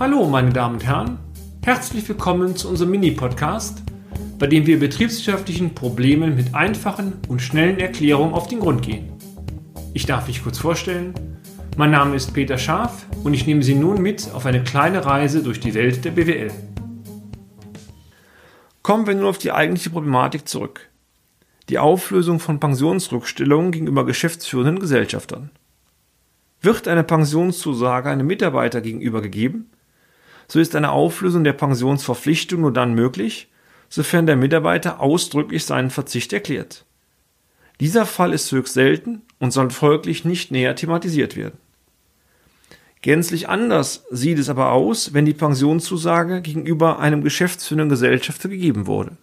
Hallo, meine Damen und Herren. Herzlich willkommen zu unserem Mini-Podcast, bei dem wir betriebswirtschaftlichen Problemen mit einfachen und schnellen Erklärungen auf den Grund gehen. Ich darf mich kurz vorstellen. Mein Name ist Peter Scharf und ich nehme Sie nun mit auf eine kleine Reise durch die Welt der BWL. Kommen wir nun auf die eigentliche Problematik zurück. Die Auflösung von Pensionsrückstellungen gegenüber geschäftsführenden Gesellschaftern. Wird eine Pensionszusage einem Mitarbeiter gegenüber gegeben, so ist eine Auflösung der Pensionsverpflichtung nur dann möglich, sofern der Mitarbeiter ausdrücklich seinen Verzicht erklärt. Dieser Fall ist höchst selten und soll folglich nicht näher thematisiert werden. Gänzlich anders sieht es aber aus, wenn die Pensionszusage gegenüber einem geschäftsführenden Gesellschafter gegeben wurde.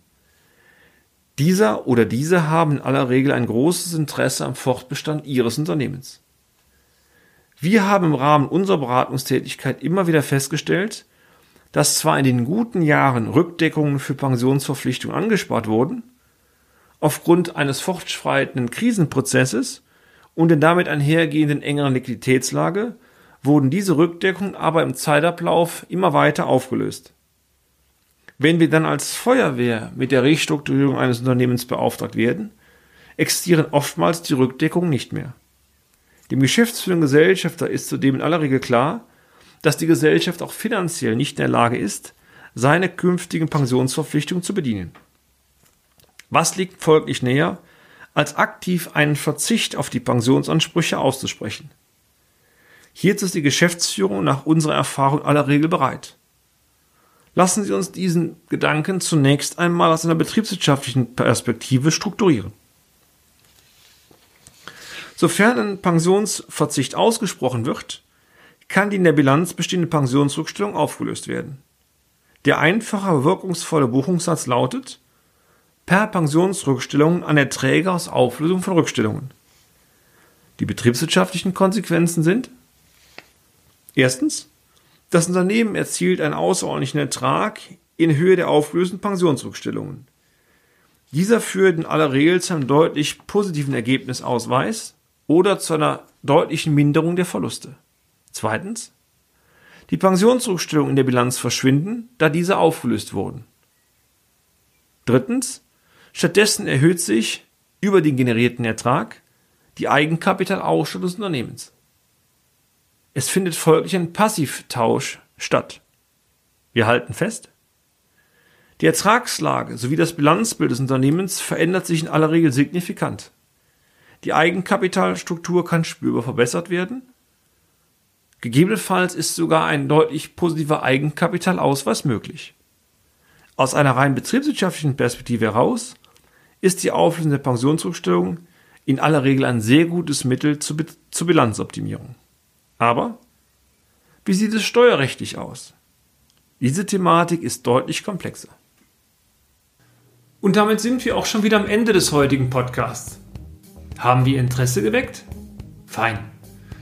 Dieser oder diese haben in aller Regel ein großes Interesse am Fortbestand ihres Unternehmens. Wir haben im Rahmen unserer Beratungstätigkeit immer wieder festgestellt, dass zwar in den guten Jahren Rückdeckungen für Pensionsverpflichtungen angespart wurden, aufgrund eines fortschreitenden Krisenprozesses und der damit einhergehenden engeren Liquiditätslage wurden diese Rückdeckungen aber im Zeitablauf immer weiter aufgelöst. Wenn wir dann als Feuerwehr mit der Restrukturierung eines Unternehmens beauftragt werden, existieren oftmals die Rückdeckungen nicht mehr. Dem geschäftsführenden Gesellschafter ist zudem in aller Regel klar, dass die Gesellschaft auch finanziell nicht in der Lage ist, seine künftigen Pensionsverpflichtungen zu bedienen. Was liegt folglich näher, als aktiv einen Verzicht auf die Pensionsansprüche auszusprechen? Hierzu ist die Geschäftsführung nach unserer Erfahrung aller Regel bereit. Lassen Sie uns diesen Gedanken zunächst einmal aus einer betriebswirtschaftlichen Perspektive strukturieren. Sofern ein Pensionsverzicht ausgesprochen wird, kann die in der Bilanz bestehende Pensionsrückstellung aufgelöst werden. Der einfache, wirkungsvolle Buchungssatz lautet per Pensionsrückstellung an Erträge aus Auflösung von Rückstellungen. Die betriebswirtschaftlichen Konsequenzen sind Erstens, das Unternehmen erzielt einen außerordentlichen Ertrag in Höhe der auflösenden Pensionsrückstellungen. Dieser führt in aller Regel zu einem deutlich positiven Ergebnisausweis oder zu einer deutlichen Minderung der Verluste. Zweitens, die Pensionsrückstellungen in der Bilanz verschwinden, da diese aufgelöst wurden. Drittens, stattdessen erhöht sich über den generierten Ertrag die Eigenkapitalausstattung des Unternehmens. Es findet folglich ein Passivtausch statt. Wir halten fest, die Ertragslage sowie das Bilanzbild des Unternehmens verändert sich in aller Regel signifikant. Die Eigenkapitalstruktur kann spürbar verbessert werden. Gegebenenfalls ist sogar ein deutlich positiver Eigenkapitalausweis möglich. Aus einer rein betriebswirtschaftlichen Perspektive heraus ist die Auflösung der Pensionsrückstellung in aller Regel ein sehr gutes Mittel zur, Bilanzoptimierung. Aber wie sieht es steuerrechtlich aus? Diese Thematik ist deutlich komplexer. Und damit sind wir auch schon wieder am Ende des heutigen Podcasts. Haben wir Interesse geweckt? Fein.